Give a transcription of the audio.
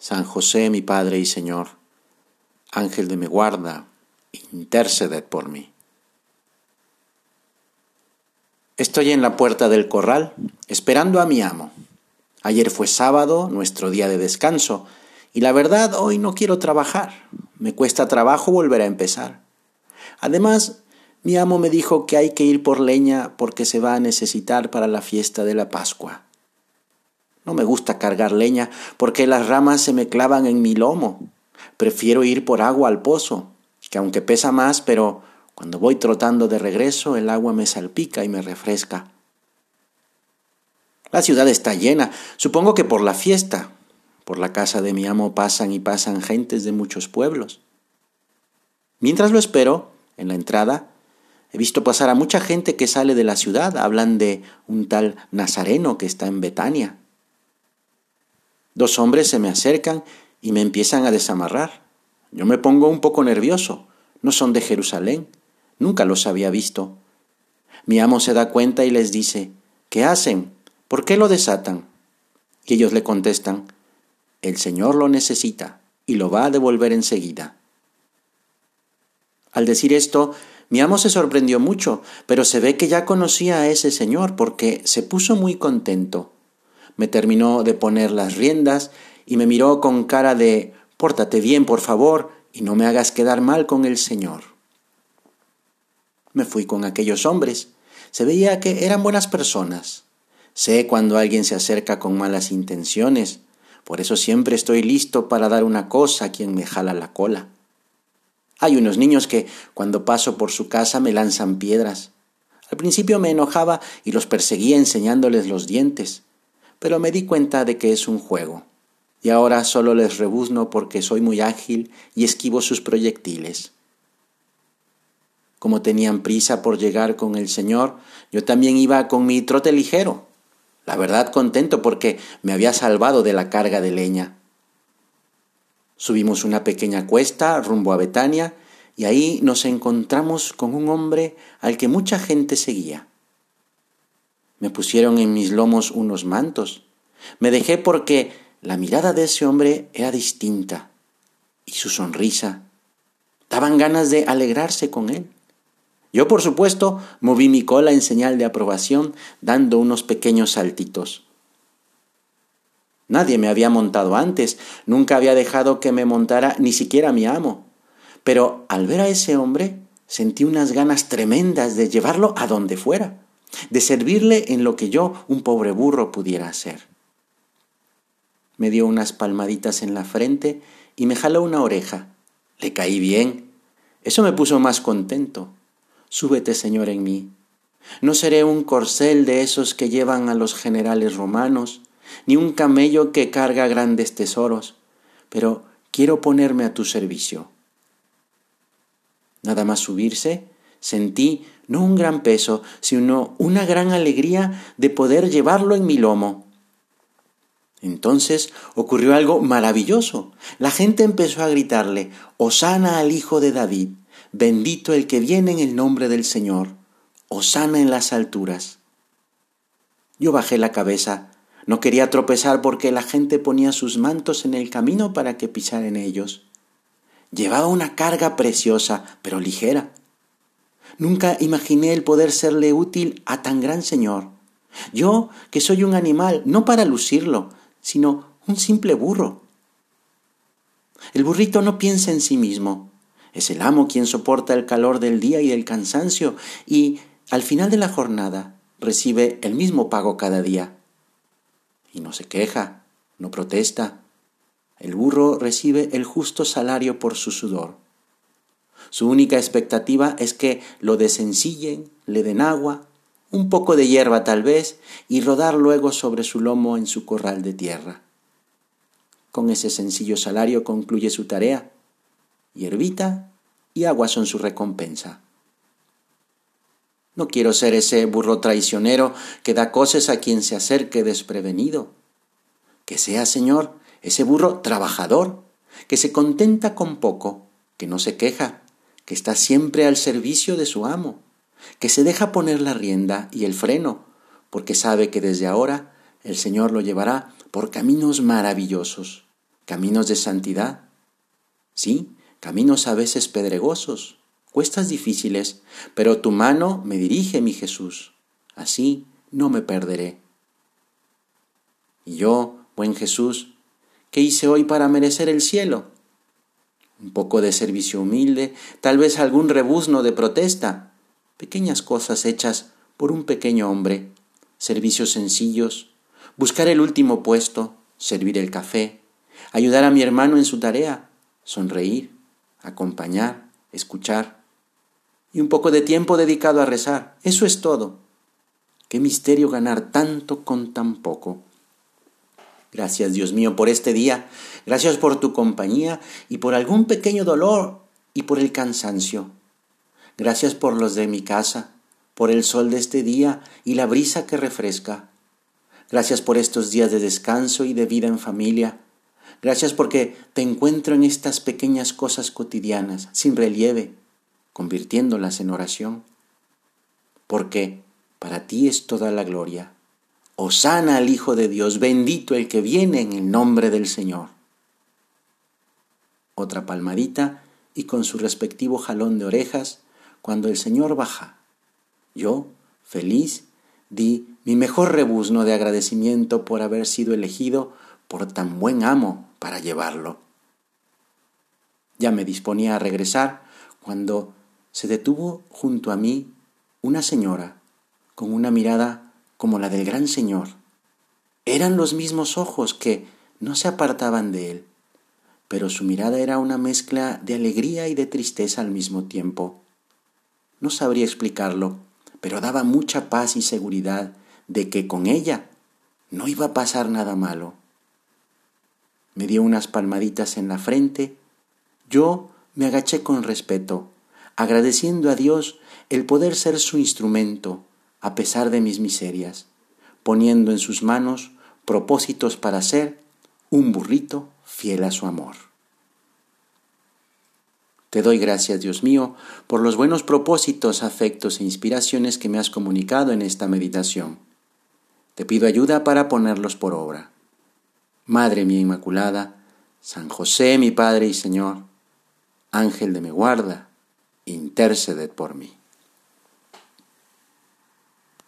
San José, mi Padre y Señor, Ángel de mi guarda, interceded por mí. Estoy en la puerta del corral, esperando a mi amo. Ayer fue sábado, nuestro día de descanso, y la verdad hoy no quiero trabajar. Me cuesta trabajo volver a empezar. Además, mi amo me dijo que hay que ir por leña porque se va a necesitar para la fiesta de la Pascua. No me gusta cargar leña porque las ramas se me clavan en mi lomo. Prefiero ir por agua al pozo, que aunque pesa más, pero cuando voy trotando de regreso el agua me salpica y me refresca. La ciudad está llena, supongo que por la fiesta. Por la casa de mi amo pasan y pasan gentes de muchos pueblos. Mientras lo espero, en la entrada, he visto pasar a mucha gente que sale de la ciudad. Hablan de un tal Nazareno que está en Betania. Dos hombres se me acercan y me empiezan a desamarrar. Yo me pongo un poco nervioso. No son de Jerusalén. Nunca los había visto. Mi amo se da cuenta y les dice, ¿qué hacen? ¿Por qué lo desatan? Y ellos le contestan, el Señor lo necesita y lo va a devolver enseguida. Al decir esto, mi amo se sorprendió mucho, pero se ve que ya conocía a ese señor porque se puso muy contento me terminó de poner las riendas y me miró con cara de Pórtate bien, por favor, y no me hagas quedar mal con el Señor. Me fui con aquellos hombres. Se veía que eran buenas personas. Sé cuando alguien se acerca con malas intenciones, por eso siempre estoy listo para dar una cosa a quien me jala la cola. Hay unos niños que, cuando paso por su casa, me lanzan piedras. Al principio me enojaba y los perseguía enseñándoles los dientes pero me di cuenta de que es un juego, y ahora solo les rebuzno porque soy muy ágil y esquivo sus proyectiles. Como tenían prisa por llegar con el Señor, yo también iba con mi trote ligero, la verdad contento porque me había salvado de la carga de leña. Subimos una pequeña cuesta rumbo a Betania y ahí nos encontramos con un hombre al que mucha gente seguía. Me pusieron en mis lomos unos mantos. Me dejé porque la mirada de ese hombre era distinta y su sonrisa. Daban ganas de alegrarse con él. Yo, por supuesto, moví mi cola en señal de aprobación, dando unos pequeños saltitos. Nadie me había montado antes, nunca había dejado que me montara ni siquiera mi amo. Pero al ver a ese hombre, sentí unas ganas tremendas de llevarlo a donde fuera de servirle en lo que yo, un pobre burro, pudiera hacer. Me dio unas palmaditas en la frente y me jaló una oreja. Le caí bien. Eso me puso más contento. Súbete, Señor, en mí. No seré un corcel de esos que llevan a los generales romanos, ni un camello que carga grandes tesoros, pero quiero ponerme a tu servicio. Nada más subirse, sentí no un gran peso, sino una gran alegría de poder llevarlo en mi lomo. Entonces ocurrió algo maravilloso. La gente empezó a gritarle, Osana al Hijo de David, bendito el que viene en el nombre del Señor, Osana en las alturas. Yo bajé la cabeza, no quería tropezar porque la gente ponía sus mantos en el camino para que pisara en ellos. Llevaba una carga preciosa, pero ligera. Nunca imaginé el poder serle útil a tan gran Señor. Yo, que soy un animal, no para lucirlo, sino un simple burro. El burrito no piensa en sí mismo. Es el amo quien soporta el calor del día y el cansancio y, al final de la jornada, recibe el mismo pago cada día. Y no se queja, no protesta. El burro recibe el justo salario por su sudor. Su única expectativa es que lo desencillen, le den agua, un poco de hierba tal vez, y rodar luego sobre su lomo en su corral de tierra. con ese sencillo salario concluye su tarea. Hierbita y agua son su recompensa. No quiero ser ese burro traicionero que da cosas a quien se acerque desprevenido. Que sea, Señor, ese burro trabajador, que se contenta con poco, que no se queja, que está siempre al servicio de su amo, que se deja poner la rienda y el freno, porque sabe que desde ahora el Señor lo llevará por caminos maravillosos, caminos de santidad. Sí, caminos a veces pedregosos, cuestas difíciles, pero tu mano me dirige, mi Jesús. Así no me perderé. Y yo, buen Jesús, ¿qué hice hoy para merecer el cielo? Un poco de servicio humilde, tal vez algún rebuzno de protesta, pequeñas cosas hechas por un pequeño hombre, servicios sencillos, buscar el último puesto, servir el café, ayudar a mi hermano en su tarea, sonreír, acompañar, escuchar, y un poco de tiempo dedicado a rezar. Eso es todo. Qué misterio ganar tanto con tan poco. Gracias Dios mío por este día, gracias por tu compañía y por algún pequeño dolor y por el cansancio. Gracias por los de mi casa, por el sol de este día y la brisa que refresca. Gracias por estos días de descanso y de vida en familia. Gracias porque te encuentro en estas pequeñas cosas cotidianas, sin relieve, convirtiéndolas en oración. Porque para ti es toda la gloria. Osana al Hijo de Dios, bendito el que viene en el nombre del Señor. Otra palmadita y con su respectivo jalón de orejas cuando el Señor baja. Yo, feliz, di mi mejor rebuzno de agradecimiento por haber sido elegido por tan buen amo para llevarlo. Ya me disponía a regresar cuando se detuvo junto a mí una señora con una mirada como la del gran Señor. Eran los mismos ojos que no se apartaban de él, pero su mirada era una mezcla de alegría y de tristeza al mismo tiempo. No sabría explicarlo, pero daba mucha paz y seguridad de que con ella no iba a pasar nada malo. Me dio unas palmaditas en la frente. Yo me agaché con respeto, agradeciendo a Dios el poder ser su instrumento a pesar de mis miserias, poniendo en sus manos propósitos para ser un burrito fiel a su amor. Te doy gracias, Dios mío, por los buenos propósitos, afectos e inspiraciones que me has comunicado en esta meditación. Te pido ayuda para ponerlos por obra. Madre mía Inmaculada, San José mi Padre y Señor, Ángel de mi guarda, interceded por mí.